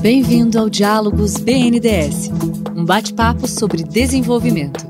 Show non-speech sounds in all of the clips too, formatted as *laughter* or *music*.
Bem-vindo ao Diálogos BNDES, um bate-papo sobre desenvolvimento.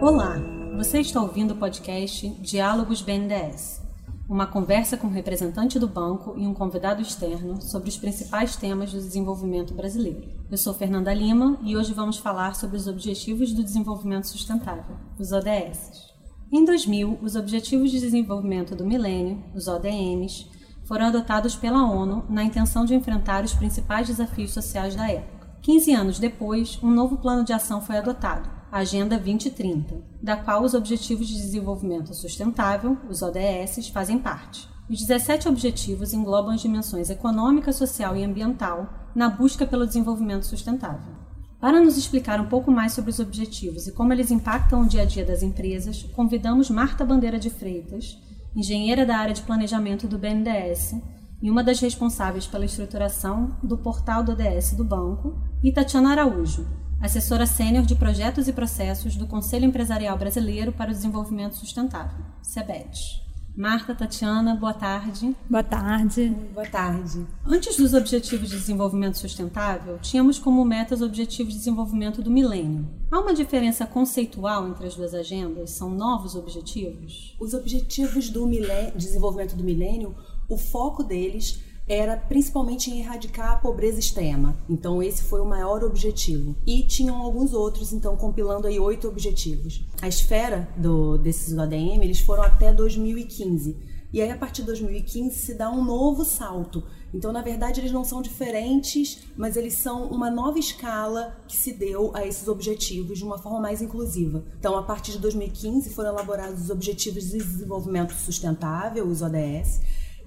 Olá, você está ouvindo o podcast Diálogos BNDES, uma conversa com um representante do banco e um convidado externo sobre os principais temas do desenvolvimento brasileiro. Eu sou Fernanda Lima e hoje vamos falar sobre os Objetivos do Desenvolvimento Sustentável, os ODS. Em 2000, os Objetivos de Desenvolvimento do Milênio, os ODMs, foram adotados pela ONU na intenção de enfrentar os principais desafios sociais da época. 15 anos depois, um novo plano de ação foi adotado, a Agenda 2030, da qual os Objetivos de Desenvolvimento Sustentável, os ODS, fazem parte. Os 17 objetivos englobam as dimensões econômica, social e ambiental na busca pelo desenvolvimento sustentável. Para nos explicar um pouco mais sobre os objetivos e como eles impactam o dia a dia das empresas, convidamos Marta Bandeira de Freitas, engenheira da área de planejamento do BNDES e uma das responsáveis pela estruturação do portal do ODS do banco, e Tatiana Araújo, assessora sênior de projetos e processos do Conselho Empresarial Brasileiro para o Desenvolvimento Sustentável, CEBET. Marta, Tatiana, boa tarde. Boa tarde. Boa tarde. Antes dos Objetivos de Desenvolvimento Sustentável, tínhamos como meta os Objetivos de Desenvolvimento do Milênio. Há uma diferença conceitual entre as duas agendas? São novos objetivos? Os Objetivos do milênio, Desenvolvimento do Milênio, o foco deles era principalmente em erradicar a pobreza extrema. Então esse foi o maior objetivo. E tinham alguns outros, então compilando aí oito objetivos. A esfera do, desses ODM eles foram até 2015. E aí a partir de 2015 se dá um novo salto. Então na verdade eles não são diferentes, mas eles são uma nova escala que se deu a esses objetivos de uma forma mais inclusiva. Então a partir de 2015 foram elaborados os Objetivos de Desenvolvimento Sustentável, os ODS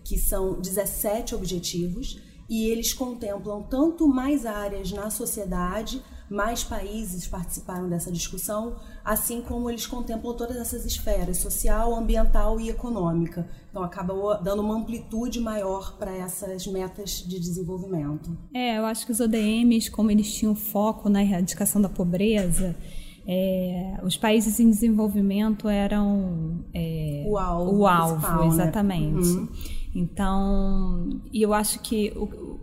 que são 17 objetivos, e eles contemplam tanto mais áreas na sociedade, mais países participaram dessa discussão, assim como eles contemplam todas essas esferas, social, ambiental e econômica. Então acaba dando uma amplitude maior para essas metas de desenvolvimento. É, eu acho que os ODMs, como eles tinham foco na erradicação da pobreza, é, os países em desenvolvimento eram é, o alvo, o alvo né? exatamente. Né? Uhum. Então, e eu acho que o,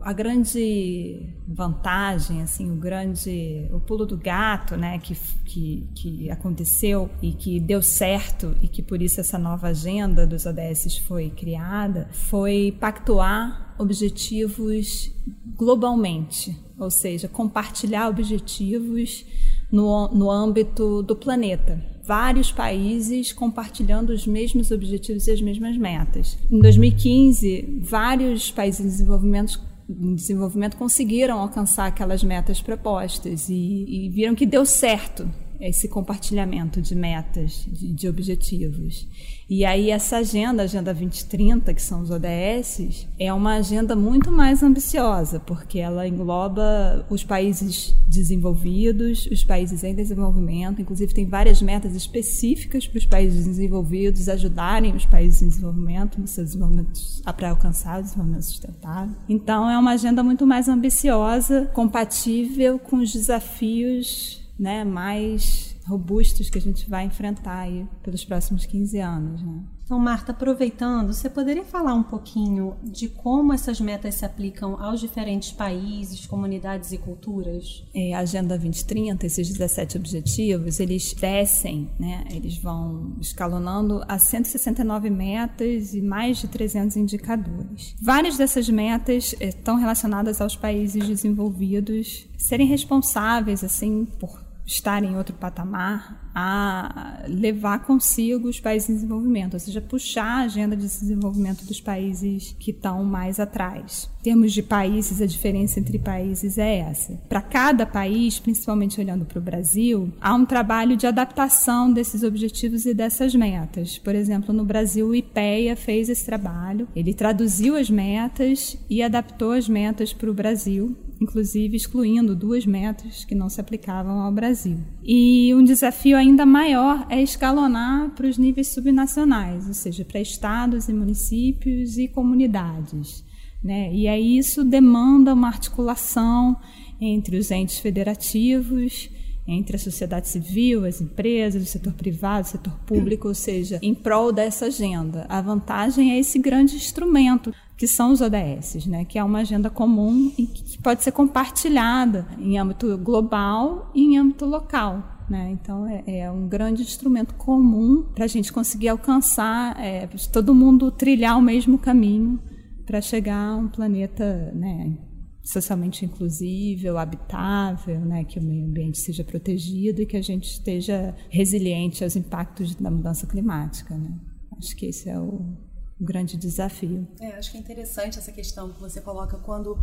a grande vantagem, assim, o grande, o pulo do gato, né, que, que, que aconteceu e que deu certo e que por isso essa nova agenda dos ODS foi criada, foi pactuar objetivos globalmente, ou seja, compartilhar objetivos no, no âmbito do planeta. Vários países compartilhando os mesmos objetivos e as mesmas metas. Em 2015, vários países em desenvolvimento em desenvolvimento conseguiram alcançar aquelas metas propostas e, e viram que deu certo esse compartilhamento de metas, de, de, objetivos. E aí essa agenda, a Agenda 2030, que são os ODS, é uma agenda muito mais ambiciosa, porque ela engloba os países desenvolvidos, os países em desenvolvimento, inclusive tem várias metas específicas para os países desenvolvidos ajudarem os países em desenvolvimento no seu desenvolvimento para alcançar o desenvolvimento sustentável. Então é uma agenda muito mais ambiciosa, compatível com os desafios né, mais robustos que a gente vai enfrentar aí pelos próximos 15 anos. Né? Então, Marta, aproveitando, você poderia falar um pouquinho de como essas metas se aplicam aos diferentes países, comunidades e culturas? É, a Agenda 2030, esses 17 objetivos, eles descem, né? eles vão escalonando a 169 metas e mais de 300 indicadores. Várias dessas metas eh, estão relacionadas aos países desenvolvidos serem responsáveis assim por estar em outro patamar, a levar consigo os países em desenvolvimento, ou seja, puxar a agenda de desenvolvimento dos países que estão mais atrás. Em termos de países, a diferença entre países é essa. Para cada país, principalmente olhando para o Brasil, há um trabalho de adaptação desses objetivos e dessas metas. Por exemplo, no Brasil, o IPEA fez esse trabalho, ele traduziu as metas e adaptou as metas para o Brasil inclusive excluindo duas metas que não se aplicavam ao Brasil. E um desafio ainda maior é escalonar para os níveis subnacionais, ou seja, para estados e municípios e comunidades. Né? E aí isso demanda uma articulação entre os entes federativos entre a sociedade civil, as empresas, o setor privado, o setor público, ou seja, em prol dessa agenda. A vantagem é esse grande instrumento que são os ODS, né, que é uma agenda comum e que pode ser compartilhada em âmbito global e em âmbito local. Né? Então, é, é, um grande instrumento comum para a gente conseguir alcançar, é, todo mundo trilhar o mesmo caminho para chegar a um planeta né, socialmente inclusível, habitável, né, que o meio ambiente seja protegido e que a gente esteja resiliente aos impactos da mudança climática. Né? Acho que esse é o, o grande desafio. É, acho que é interessante essa questão que você coloca quando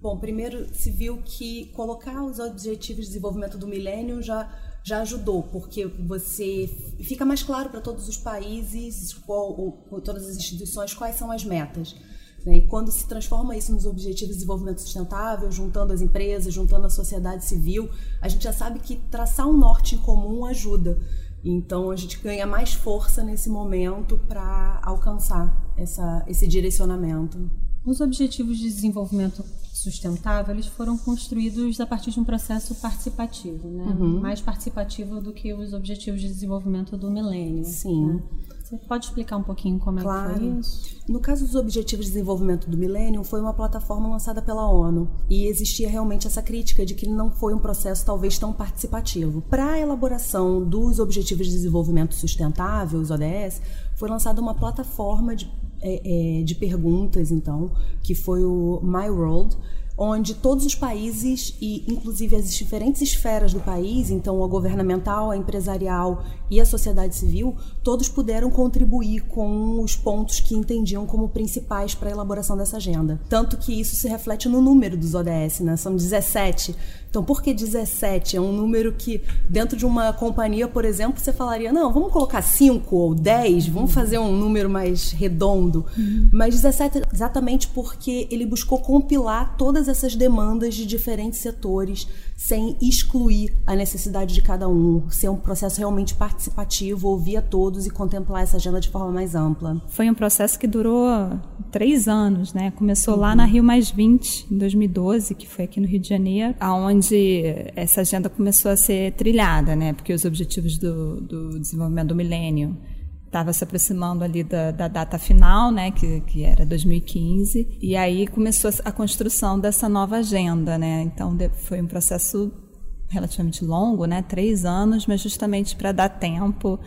Bom, primeiro se viu que colocar os objetivos de desenvolvimento do milênio já já ajudou, porque você fica mais claro para todos os países, qual, ou, todas as instituições, quais são as metas. Né? E quando se transforma isso nos Objetivos de Desenvolvimento Sustentável, juntando as empresas, juntando a sociedade civil, a gente já sabe que traçar um norte em comum ajuda. Então a gente ganha mais força nesse momento para alcançar essa, esse direcionamento. Os Objetivos de Desenvolvimento sustentável, eles foram construídos a partir de um processo participativo, né? Uhum. Mais participativo do que os objetivos de desenvolvimento do milênio. Sim. Né? Você pode explicar um pouquinho como claro. é que foi isso? No caso dos Objetivos de Desenvolvimento do Milênio, foi uma plataforma lançada pela ONU e existia realmente essa crítica de que não foi um processo talvez tão participativo. Para a elaboração dos Objetivos de Desenvolvimento Sustentável, os ODS, foi lançada uma plataforma de é, é, de perguntas, então, que foi o My World, onde todos os países e inclusive as diferentes esferas do país, então a governamental, a empresarial e a sociedade civil, todos puderam contribuir com os pontos que entendiam como principais para a elaboração dessa agenda. Tanto que isso se reflete no número dos ODS, né? São 17 então, por que 17? É um número que, dentro de uma companhia, por exemplo, você falaria: não, vamos colocar 5 ou 10, vamos fazer um número mais redondo. Uhum. Mas 17 exatamente porque ele buscou compilar todas essas demandas de diferentes setores sem excluir a necessidade de cada um, ser um processo realmente participativo, ouvir a todos e contemplar essa agenda de forma mais ampla. Foi um processo que durou três anos, né? Começou uhum. lá na Rio Mais 20, em 2012, que foi aqui no Rio de Janeiro, aonde essa agenda começou a ser trilhada, né? Porque os objetivos do, do desenvolvimento do milênio estava se aproximando ali da, da, data final, né, que, que era 2015, e aí começou a construção dessa nova agenda, né, então foi um processo relativamente longo, né, três anos, mas justamente para dar tempo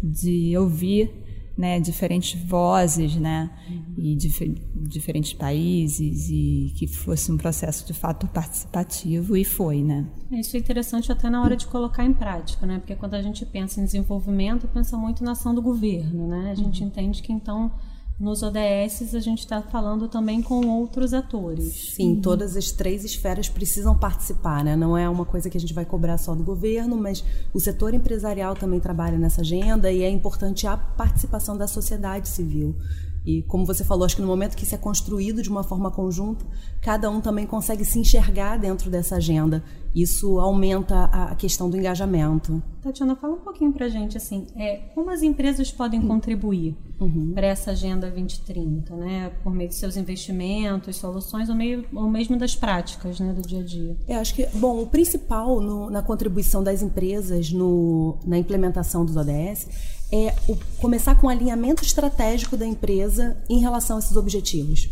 de ouvir né, diferentes vozes, né, uhum. e dif diferentes países e que fosse um processo de fato participativo e foi, né. Isso é interessante até na hora de colocar em prática, né, porque quando a gente pensa em desenvolvimento, pensa muito na ação do governo, né, a gente uhum. entende que então nos ODS a gente está falando também com outros atores. Sim, uhum. todas as três esferas precisam participar, né? Não é uma coisa que a gente vai cobrar só do governo, mas o setor empresarial também trabalha nessa agenda e é importante a participação da sociedade civil. E como você falou, acho que no momento que isso é construído de uma forma conjunta, cada um também consegue se enxergar dentro dessa agenda. Isso aumenta a questão do engajamento. Tatiana, fala um pouquinho para a gente assim, é, como as empresas podem contribuir uhum. para essa agenda 2030, né? Por meio de seus investimentos, soluções, ou, meio, ou mesmo das práticas, né, do dia a dia. Eu acho que, bom, o principal no, na contribuição das empresas no, na implementação dos ODS é o, começar com o alinhamento estratégico da empresa em relação a esses objetivos.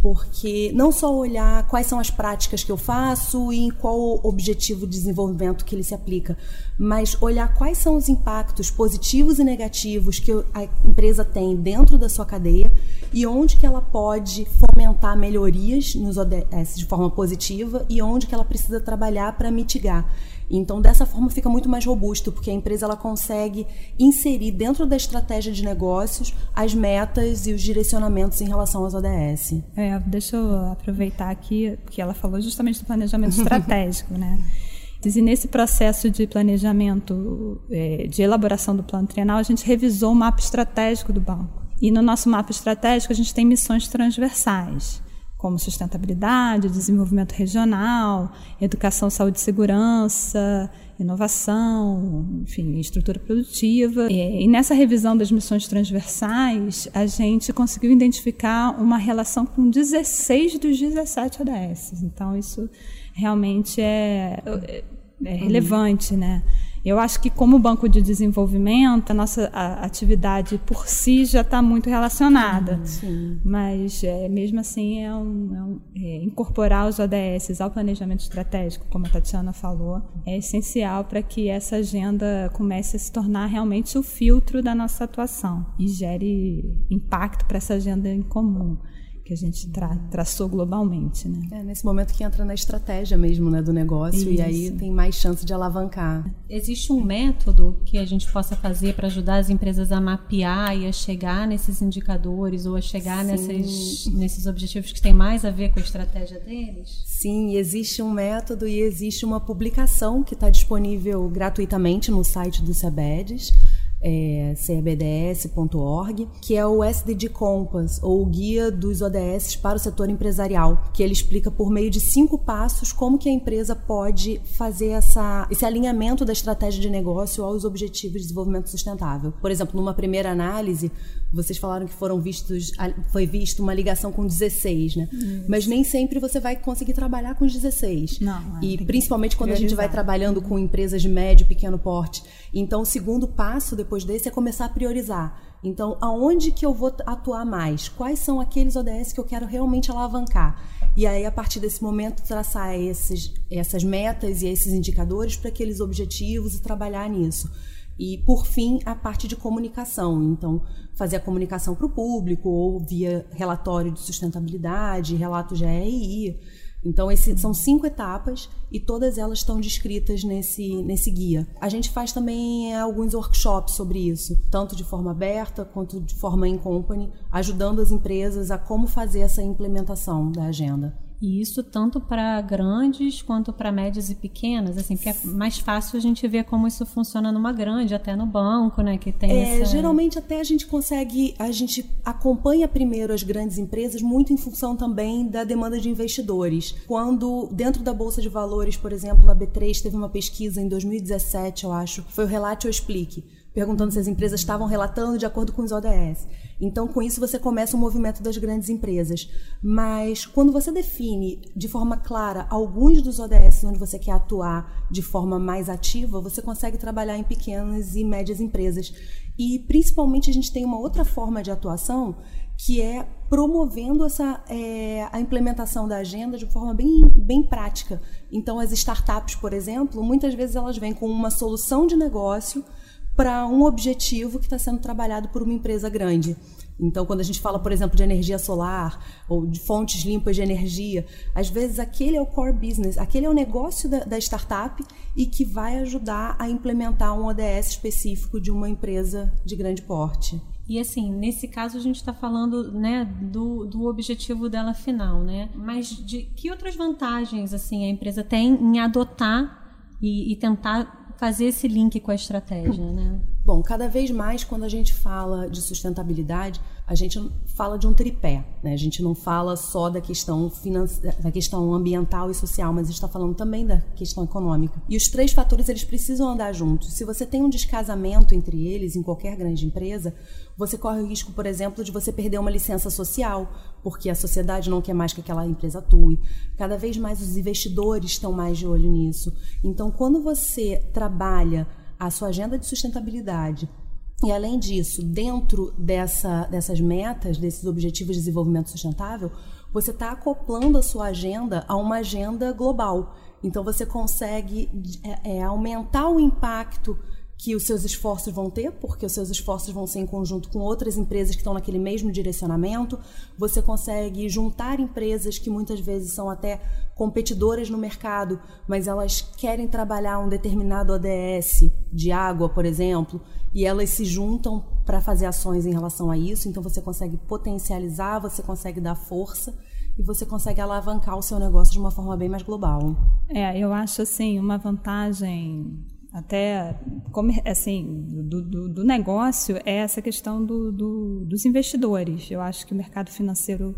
Porque não só olhar quais são as práticas que eu faço e em qual objetivo de desenvolvimento que ele se aplica, mas olhar quais são os impactos positivos e negativos que a empresa tem dentro da sua cadeia e onde que ela pode fomentar melhorias nos ODS de forma positiva e onde que ela precisa trabalhar para mitigar. Então, dessa forma, fica muito mais robusto, porque a empresa ela consegue inserir dentro da estratégia de negócios as metas e os direcionamentos em relação às ODS. É, deixa eu aproveitar aqui, que ela falou justamente do planejamento estratégico, né? E nesse processo de planejamento, é, de elaboração do plano trienal, a gente revisou o mapa estratégico do banco. E no nosso mapa estratégico, a gente tem missões transversais como sustentabilidade, desenvolvimento regional, educação, saúde e segurança, inovação, enfim, estrutura produtiva. E, nessa revisão das missões transversais, a gente conseguiu identificar uma relação com 16 dos 17 ODS. Então, isso realmente é é relevante, uhum. né? Eu acho que como banco de desenvolvimento, a nossa a atividade por si já está muito relacionada. Sim. Mas é, mesmo assim é, um, é, um, é, incorporar os ODS ao planejamento estratégico, como a Tatiana falou, é essencial para que essa agenda comece a se tornar realmente o filtro da nossa atuação e gere impacto para essa agenda em comum que a gente tra traçou globalmente, né? É nesse momento que entra na estratégia mesmo, né, do negócio Isso. e aí tem mais chance de alavancar. Existe um método que a gente possa fazer para ajudar as empresas a mapear e a chegar nesses indicadores ou a chegar nesses, nesses objetivos que têm mais a ver com a estratégia deles? Sim, existe um método e existe uma publicação que está disponível gratuitamente no site do SEBEDES é, cbds.org, que é o SDG Compass, ou o Guia dos ODS para o Setor Empresarial, que ele explica por meio de cinco passos como que a empresa pode fazer essa, esse alinhamento da estratégia de negócio aos objetivos de desenvolvimento sustentável. Por exemplo, numa primeira análise, vocês falaram que foram vistos, foi visto uma ligação com 16, né? Isso. Mas nem sempre você vai conseguir trabalhar com os 16. Não, é, e principalmente quando a gente vai trabalhando com empresas de médio e pequeno porte. Então, o segundo passo, depois depois desse é começar a priorizar. Então, aonde que eu vou atuar mais? Quais são aqueles ODS que eu quero realmente alavancar? E aí, a partir desse momento, traçar esses, essas metas e esses indicadores para aqueles objetivos e trabalhar nisso. E, por fim, a parte de comunicação. Então, fazer a comunicação para o público ou via relatório de sustentabilidade, relato GRI. Então, esse, são cinco etapas e todas elas estão descritas nesse, nesse guia. A gente faz também é, alguns workshops sobre isso, tanto de forma aberta quanto de forma em company, ajudando as empresas a como fazer essa implementação da agenda. E isso tanto para grandes quanto para médias e pequenas, assim, porque é mais fácil a gente ver como isso funciona numa grande, até no banco, né, que tem é, essa... Geralmente até a gente consegue, a gente acompanha primeiro as grandes empresas muito em função também da demanda de investidores. Quando dentro da bolsa de valores, por exemplo, a B3 teve uma pesquisa em 2017, eu acho, foi o Relate ou Explique, perguntando se as empresas estavam relatando de acordo com os ODS. Então, com isso, você começa o movimento das grandes empresas. Mas quando você define de forma clara alguns dos ODS onde você quer atuar de forma mais ativa, você consegue trabalhar em pequenas e médias empresas. E, principalmente, a gente tem uma outra forma de atuação que é promovendo essa, é, a implementação da agenda de forma bem, bem prática. Então, as startups, por exemplo, muitas vezes elas vêm com uma solução de negócio para um objetivo que está sendo trabalhado por uma empresa grande. Então, quando a gente fala, por exemplo, de energia solar ou de fontes limpas de energia, às vezes aquele é o core business, aquele é o negócio da, da startup e que vai ajudar a implementar um ODS específico de uma empresa de grande porte. E assim, nesse caso a gente está falando né, do, do objetivo dela final, né? Mas de que outras vantagens assim a empresa tem em adotar e, e tentar fazer esse link com a estratégia, né? Bom, cada vez mais quando a gente fala de sustentabilidade, a gente fala de um tripé, né? A gente não fala só da questão da questão ambiental e social, mas está falando também da questão econômica. E os três fatores eles precisam andar juntos. Se você tem um descasamento entre eles em qualquer grande empresa, você corre o risco, por exemplo, de você perder uma licença social, porque a sociedade não quer mais que aquela empresa atue. Cada vez mais os investidores estão mais de olho nisso. Então, quando você trabalha a sua agenda de sustentabilidade. E além disso, dentro dessa, dessas metas, desses objetivos de desenvolvimento sustentável, você está acoplando a sua agenda a uma agenda global. Então você consegue é, é, aumentar o impacto que os seus esforços vão ter, porque os seus esforços vão ser em conjunto com outras empresas que estão naquele mesmo direcionamento. Você consegue juntar empresas que muitas vezes são até competidoras no mercado, mas elas querem trabalhar um determinado ODS de água, por exemplo, e elas se juntam para fazer ações em relação a isso. Então você consegue potencializar, você consegue dar força e você consegue alavancar o seu negócio de uma forma bem mais global. É, eu acho assim uma vantagem até assim do, do, do, negócio é essa questão do, dos investidores. Eu acho que o mercado financeiro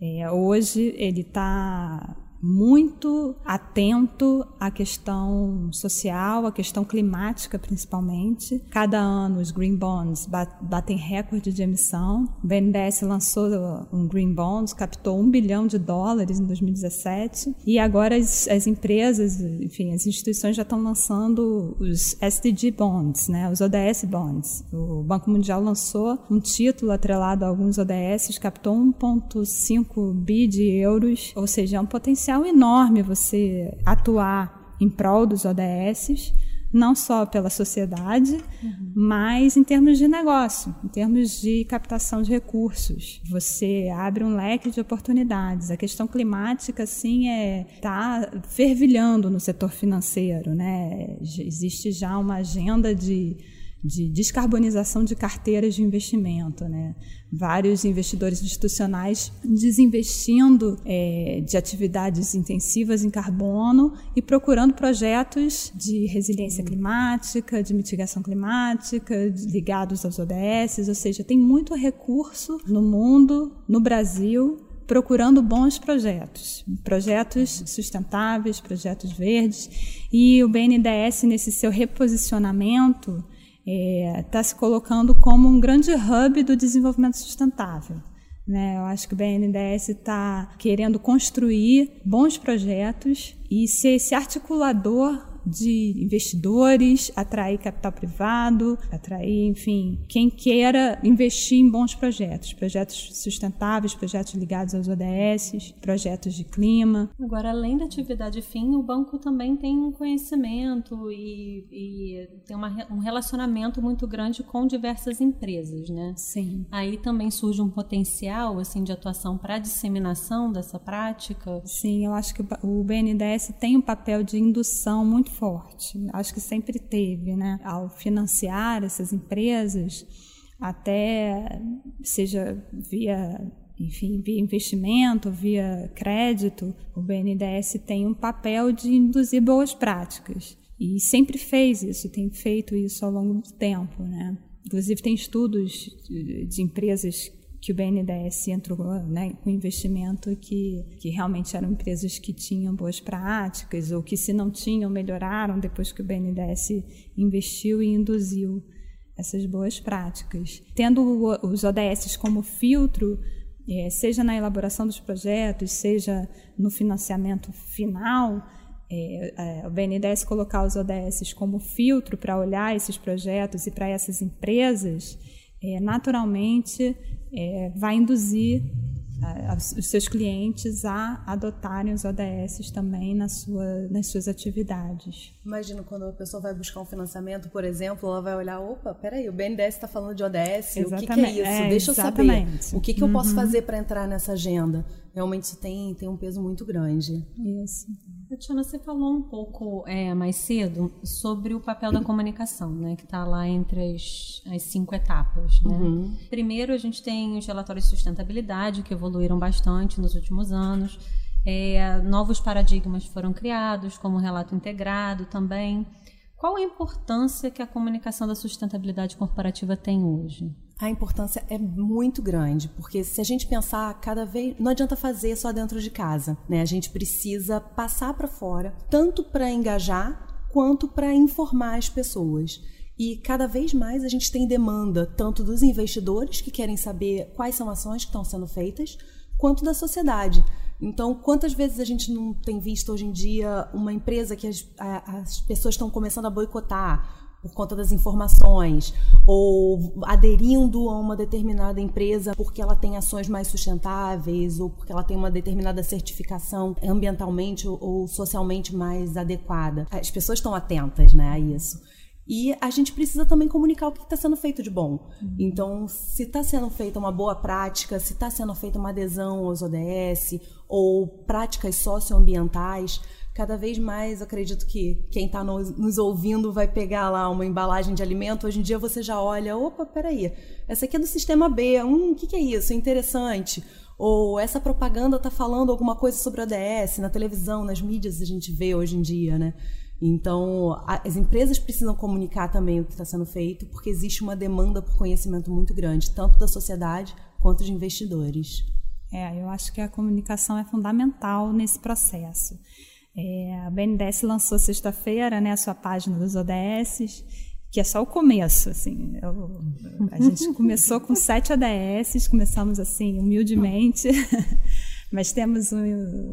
é, hoje ele está muito atento à questão social, à questão climática principalmente. Cada ano os green bonds batem recorde de emissão. O BNDES lançou um green bonds, captou um bilhão de dólares em 2017 e agora as, as empresas, enfim, as instituições já estão lançando os SDG bonds, né, os ODS bonds. O Banco Mundial lançou um título atrelado a alguns ODS, captou 1,5 bi de euros, ou seja, é um potencial potencial enorme você atuar em prol dos ODS, não só pela sociedade, uhum. mas em termos de negócio, em termos de captação de recursos. Você abre um leque de oportunidades. A questão climática, sim, é está fervilhando no setor financeiro, né? Existe já uma agenda de de descarbonização de carteiras de investimento, né? Vários investidores institucionais desinvestindo é, de atividades intensivas em carbono e procurando projetos de resiliência climática, de mitigação climática, ligados aos ODS, ou seja, tem muito recurso no mundo, no Brasil, procurando bons projetos, projetos sustentáveis, projetos verdes, e o BNDES nesse seu reposicionamento está é, tá se colocando como um grande hub do desenvolvimento sustentável. Né? Eu acho que o BNDES está querendo construir bons projetos e ser esse articulador de investidores, atrair capital privado, atrair, enfim, quem queira investir em bons projetos, projetos sustentáveis, projetos ligados aos ODS, projetos de clima. Agora, além da atividade fim, o banco também tem um conhecimento e, e tem uma, um relacionamento muito grande com diversas empresas, né? Sim. Aí também surge um potencial assim de atuação para disseminação dessa prática. Sim, eu acho que o BNDES tem um papel de indução muito forte. Acho que sempre teve, né? Ao financiar essas empresas, até seja via enfim, via investimento, via crédito, o BNDES tem um papel de induzir boas práticas. E sempre fez isso, tem feito isso ao longo do tempo. Né? Inclusive, tem estudos de empresas que o BNDES entrou né, com investimento que, que realmente eram empresas que tinham boas práticas ou que se não tinham melhoraram depois que o BNDES investiu e induziu essas boas práticas. Tendo os ODS como filtro, é, seja na elaboração dos projetos, seja no financiamento final, é, é, o BNDES colocar os ODS como filtro para olhar esses projetos e para essas empresas, é, naturalmente é, vai induzir a, a, os seus clientes a adotarem os ODS também na sua, nas suas atividades. Imagino quando a pessoa vai buscar um financiamento, por exemplo, ela vai olhar, opa, peraí, o BNDES está falando de ODS, exatamente. o que, que, é isso? É, Deixa exatamente. eu saber. O que, que eu posso uhum. fazer para entrar nessa agenda? Realmente isso tem, tem um peso muito grande. Isso. Tatiana, você falou um pouco é, mais cedo sobre o papel da comunicação, né, que está lá entre as, as cinco etapas. Né? Uhum. Primeiro, a gente tem os relatórios de sustentabilidade, que evoluíram bastante nos últimos anos. É, novos paradigmas foram criados, como o relato integrado também. Qual a importância que a comunicação da sustentabilidade corporativa tem hoje? A importância é muito grande, porque se a gente pensar cada vez, não adianta fazer só dentro de casa, né? A gente precisa passar para fora, tanto para engajar quanto para informar as pessoas. E cada vez mais a gente tem demanda tanto dos investidores que querem saber quais são ações que estão sendo feitas, quanto da sociedade. Então, quantas vezes a gente não tem visto hoje em dia uma empresa que as, as pessoas estão começando a boicotar por conta das informações ou aderindo a uma determinada empresa porque ela tem ações mais sustentáveis ou porque ela tem uma determinada certificação ambientalmente ou socialmente mais adequada. As pessoas estão atentas né, a isso. E a gente precisa também comunicar o que está sendo feito de bom. Uhum. Então, se está sendo feita uma boa prática, se está sendo feita uma adesão aos ODS ou práticas socioambientais, cada vez mais acredito que quem está nos ouvindo vai pegar lá uma embalagem de alimento. Hoje em dia você já olha, opa, peraí, essa aqui é do sistema B, hum, o que, que é isso? É interessante. Ou essa propaganda está falando alguma coisa sobre ODS, na televisão, nas mídias a gente vê hoje em dia, né? Então, as empresas precisam comunicar também o que está sendo feito, porque existe uma demanda por conhecimento muito grande, tanto da sociedade quanto de investidores. É, eu acho que a comunicação é fundamental nesse processo. É, a BNDES lançou sexta-feira né, a sua página dos ODS, que é só o começo. Assim, eu, a gente *laughs* começou com sete ODS, começamos assim, humildemente, *laughs* mas temos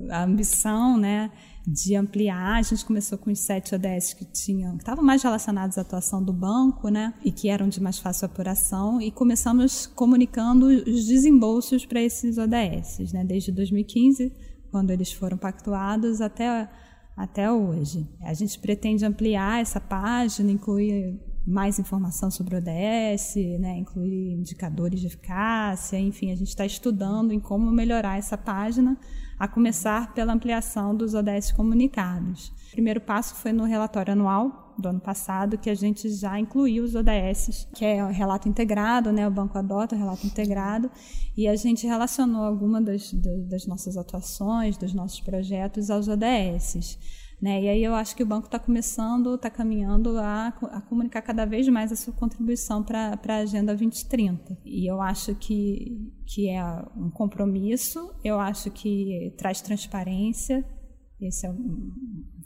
a ambição né, de ampliar. A gente começou com os sete ODS que tinham, que estavam mais relacionados à atuação do banco, né, e que eram de mais fácil apuração, e começamos comunicando os desembolsos para esses ODS, né, desde 2015 quando eles foram pactuados até, até hoje. A gente pretende ampliar essa página, incluir mais informação sobre o ODS, né, incluir indicadores de eficácia, enfim, a gente está estudando em como melhorar essa página, a começar pela ampliação dos ODS comunicados. O primeiro passo foi no relatório anual do ano passado que a gente já incluiu os ODS, que é o relato integrado, né? O banco adota o relato integrado e a gente relacionou alguma das, das nossas atuações, dos nossos projetos aos ODS. Né? E aí eu acho que o banco está começando, está caminhando a, a, comunicar cada vez mais a sua contribuição para a Agenda 2030. E eu acho que, que é um compromisso, eu acho que traz transparência, esse é um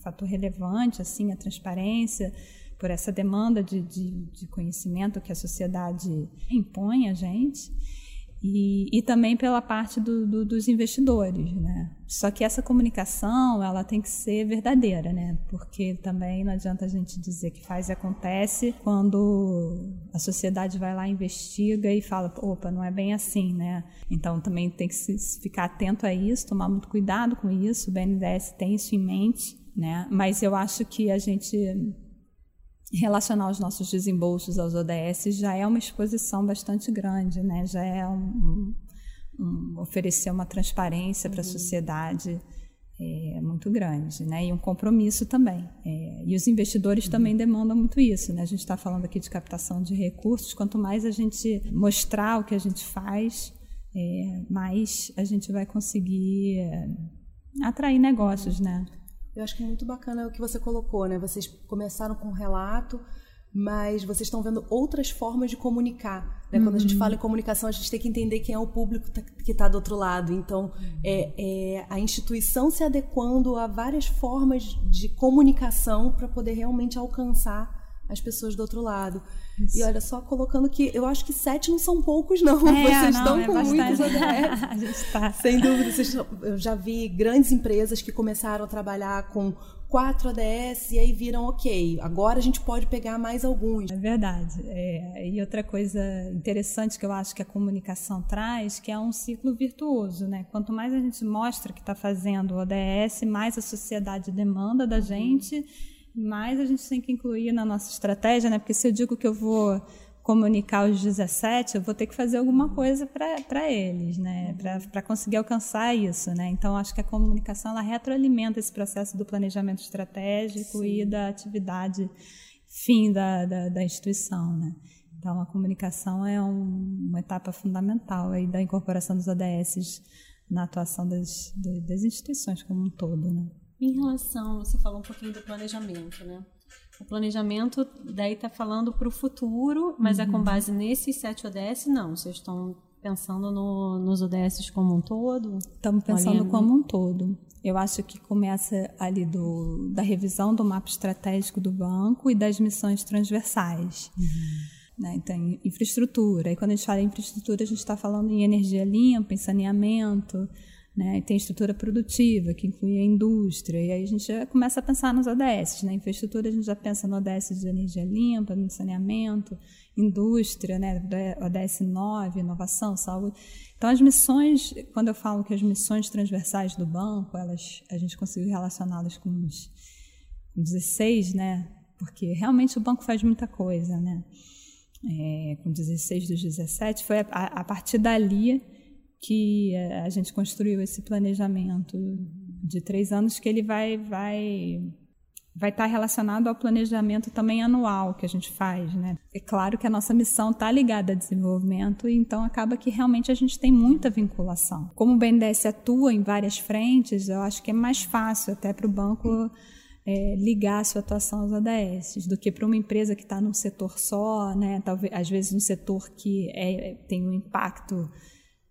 fator relevante, assim, a transparência, por essa demanda de, de, de conhecimento que a sociedade impõe a gente. E, e, também pela parte do, do, dos investidores, né? Só que essa comunicação ela tem que ser verdadeira, né? Porque também não adianta a gente dizer que faz e acontece quando a sociedade vai lá investiga e fala, opa, não é bem assim, né? Então também tem que ficar atento a isso, tomar muito cuidado com isso. O BNDES tem isso em mente, né? Mas eu acho que a gente relacionar os nossos desembolsos aos ODS já é uma exposição bastante grande, né? já é um, um, oferecer uma transparência para a uhum. sociedade é, muito grande, né? E um compromisso também. É, e os investidores uhum. também demandam muito isso, né? A gente está falando aqui de captação de recursos. Quanto mais a gente mostrar o que a gente faz, é, mais a gente vai conseguir é, atrair negócios, né? Eu acho que é muito bacana o que você colocou, né? Vocês começaram com um relato, mas vocês estão vendo outras formas de comunicar. Né? Quando a gente uhum. fala em comunicação, a gente tem que entender quem é o público tá, que está do outro lado. Então, é, é, a instituição se adequando a várias formas de comunicação para poder realmente alcançar as pessoas do outro lado. Isso. E olha, só colocando que eu acho que sete não são poucos, não. *laughs* É, vocês não, estão é com bastante. muitos ODS. *laughs* tá. Sem dúvida. Vocês, eu já vi grandes empresas que começaram a trabalhar com quatro ODS e aí viram, ok, agora a gente pode pegar mais alguns. É verdade. É, e outra coisa interessante que eu acho que a comunicação traz, que é um ciclo virtuoso, né? Quanto mais a gente mostra que está fazendo o ODS, mais a sociedade demanda da gente mais a gente tem que incluir na nossa estratégia, né? Porque se eu digo que eu vou comunicar os 17, eu vou ter que fazer alguma coisa para eles, né? Para conseguir alcançar isso, né? Então, acho que a comunicação ela retroalimenta esse processo do planejamento estratégico Sim. e da atividade fim da, da, da, instituição, né? Então, a comunicação é um, uma etapa fundamental aí da incorporação dos ODS na atuação das, das instituições como um todo, né? Em relação, você falou um pouquinho do planejamento, né? O planejamento daí está falando para o futuro, mas uhum. é com uhum. base nesses sete ODS? Não, vocês estão pensando no, nos ODS como um todo? Estamos pensando como um todo. Eu acho que começa ali do, da revisão do mapa estratégico do banco e das missões transversais. Uhum. Né? Então, infraestrutura. E quando a gente fala em infraestrutura, a gente está falando em energia limpa, em saneamento, né? E tem estrutura produtiva, que inclui a indústria, e aí a gente já começa a pensar nos ODS. Na né? infraestrutura, a gente já pensa no ODS de energia limpa, no saneamento, indústria, né? ODS 9, inovação, saúde. Então, as missões, quando eu falo que as missões transversais do banco, elas, a gente conseguiu relacioná-las com os 16, né? porque realmente o banco faz muita coisa. Né? É, com 16 dos 17, foi a, a partir dali que a gente construiu esse planejamento de três anos que ele vai vai vai estar relacionado ao planejamento também anual que a gente faz, né? É claro que a nossa missão está ligada a desenvolvimento, então acaba que realmente a gente tem muita vinculação. Como o BNDES atua em várias frentes, eu acho que é mais fácil até para o banco é, ligar a sua atuação aos ADS do que para uma empresa que está num setor só, né? Talvez às vezes um setor que é, tem um impacto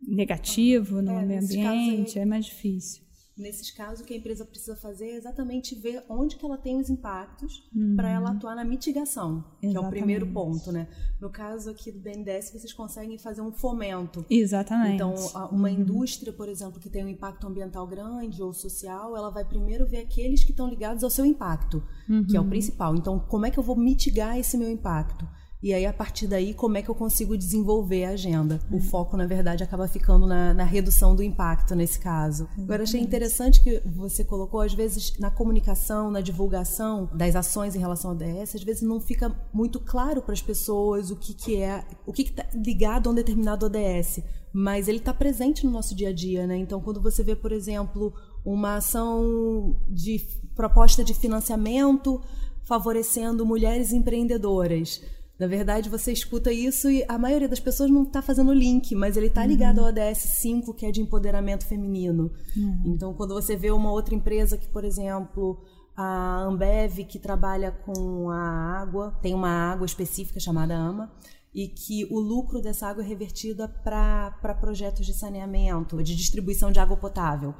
negativo no é, meio ambiente, aí, é mais difícil. Nesses casos, o que a empresa precisa fazer é exatamente ver onde que ela tem os impactos uhum. para ela atuar na mitigação, exatamente. que é o primeiro ponto, né? No caso aqui do BNDES, vocês conseguem fazer um fomento. Exatamente. Então, uma uhum. indústria, por exemplo, que tem um impacto ambiental grande ou social, ela vai primeiro ver aqueles que estão ligados ao seu impacto, uhum. que é o uhum. principal. Então, como é que eu vou mitigar esse meu impacto? E aí, a partir daí, como é que eu consigo desenvolver a agenda? O foco, na verdade, acaba ficando na, na redução do impacto nesse caso. Agora, achei interessante que você colocou, às vezes, na comunicação, na divulgação das ações em relação ao ODS, às vezes não fica muito claro para as pessoas o que, que é, o que está ligado a um determinado ODS. Mas ele está presente no nosso dia a dia, né? Então, quando você vê, por exemplo, uma ação de proposta de financiamento favorecendo mulheres empreendedoras na verdade, você escuta isso e a maioria das pessoas não está fazendo link, mas ele está ligado uhum. ao ODS 5, que é de empoderamento feminino. Uhum. Então, quando você vê uma outra empresa que, por exemplo, a Ambev, que trabalha com a água, tem uma água específica chamada AMA, e que o lucro dessa água é revertida para projetos de saneamento, de distribuição de água potável.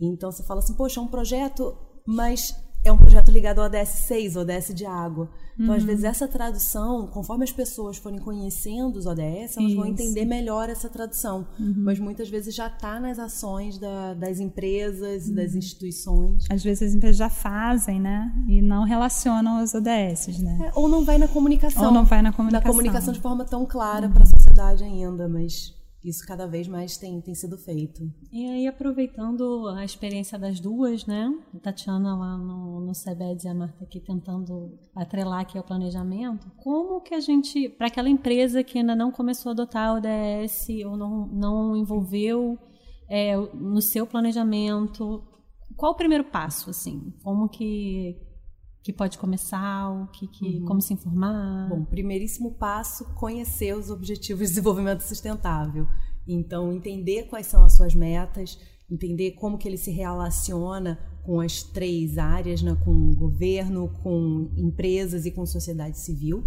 Então, você fala assim, poxa, é um projeto, mas é um projeto ligado ao ODS 6, ODS de água. Então, uhum. às vezes, essa tradução, conforme as pessoas forem conhecendo os ODS, elas Isso. vão entender melhor essa tradução. Uhum. Mas muitas vezes já está nas ações da, das empresas e uhum. das instituições. Às vezes as empresas já fazem, né? E não relacionam aos ODS, né? É, ou não vai na comunicação. Ou não vai na comunicação. Na comunicação de forma tão clara para a sociedade ainda, mas isso cada vez mais tem, tem sido feito. E aí, aproveitando a experiência das duas, né? A Tatiana lá no, no CEBED e a Marta aqui tentando atrelar aqui ao planejamento, como que a gente, para aquela empresa que ainda não começou a adotar o ODS ou não, não envolveu é, no seu planejamento, qual o primeiro passo, assim? Como que que pode começar, o que, que uhum. como se informar? Bom, primeiríssimo passo, conhecer os objetivos de desenvolvimento sustentável. Então, entender quais são as suas metas, entender como que ele se relaciona com as três áreas, né, com o governo, com empresas e com sociedade civil.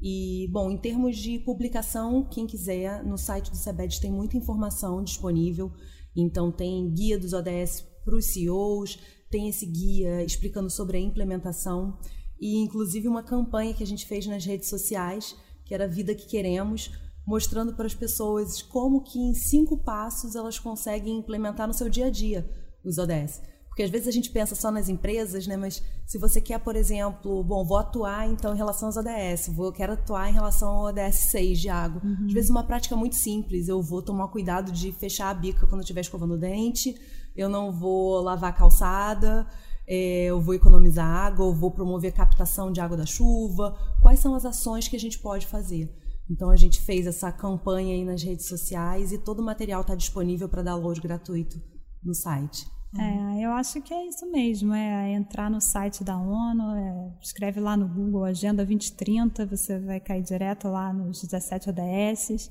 E, bom, em termos de publicação, quem quiser, no site do SEBED tem muita informação disponível. Então, tem guia dos ODS para os CEOs, tem esse guia explicando sobre a implementação e inclusive uma campanha que a gente fez nas redes sociais, que era Vida que Queremos, mostrando para as pessoas como que em cinco passos elas conseguem implementar no seu dia a dia os ODS. Porque às vezes a gente pensa só nas empresas, né? Mas se você quer, por exemplo, bom, vou atuar então em relação aos ODS, vou quero atuar em relação ao ODS 6 de água. Uhum. Às vezes uma prática muito simples, eu vou tomar cuidado de fechar a bica quando eu estiver escovando o dente, eu não vou lavar calçada, é, eu vou economizar água, eu vou promover captação de água da chuva. Quais são as ações que a gente pode fazer? Então a gente fez essa campanha aí nas redes sociais e todo o material está disponível para download gratuito no site. É, eu acho que é isso mesmo, é entrar no site da ONU, é, escreve lá no Google Agenda 2030, você vai cair direto lá nos 17 ODS.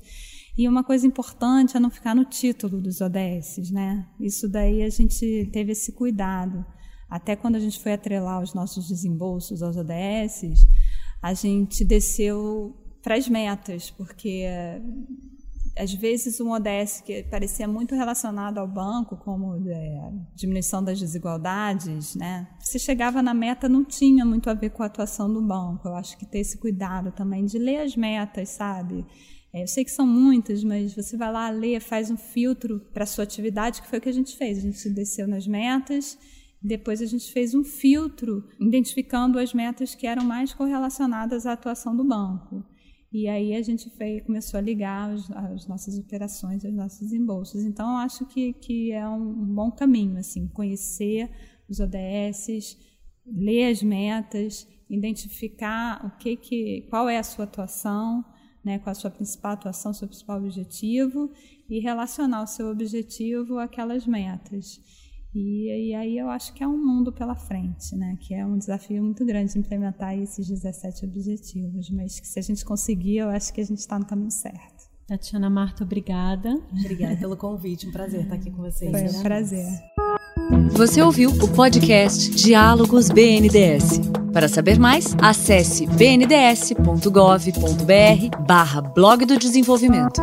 E uma coisa importante é não ficar no título dos ODS, né? Isso daí a gente teve esse cuidado. Até quando a gente foi atrelar os nossos desembolsos aos ODS, a gente desceu para as metas, porque às vezes um ODS que parecia muito relacionado ao banco, como é, diminuição das desigualdades, né? Se chegava na meta, não tinha muito a ver com a atuação do banco. Eu acho que ter esse cuidado também de ler as metas, sabe? É, eu sei que são muitas, mas você vai lá, lê, faz um filtro para sua atividade, que foi o que a gente fez. A gente desceu nas metas, depois a gente fez um filtro, identificando as metas que eram mais correlacionadas à atuação do banco. E aí a gente foi, começou a ligar as, as nossas operações, os nossos desembolsos. Então, acho que, que é um, um bom caminho, assim, conhecer os ODS, ler as metas, identificar o que, que qual é a sua atuação, né, qual a sua principal atuação, seu principal objetivo, e relacionar o seu objetivo àquelas metas. E, e, aí eu acho que é um mundo pela frente, né? Que é um desafio muito grande implementar esses 17 objetivos, mas que se a gente conseguir, eu acho que a gente está no caminho certo. Tatiana Marta, obrigada. Obrigada pelo convite, um prazer estar aqui com vocês. Foi um prazer. Você ouviu o podcast Diálogos BNDS. Para saber mais, acesse bnds.gov.br barra blog do desenvolvimento.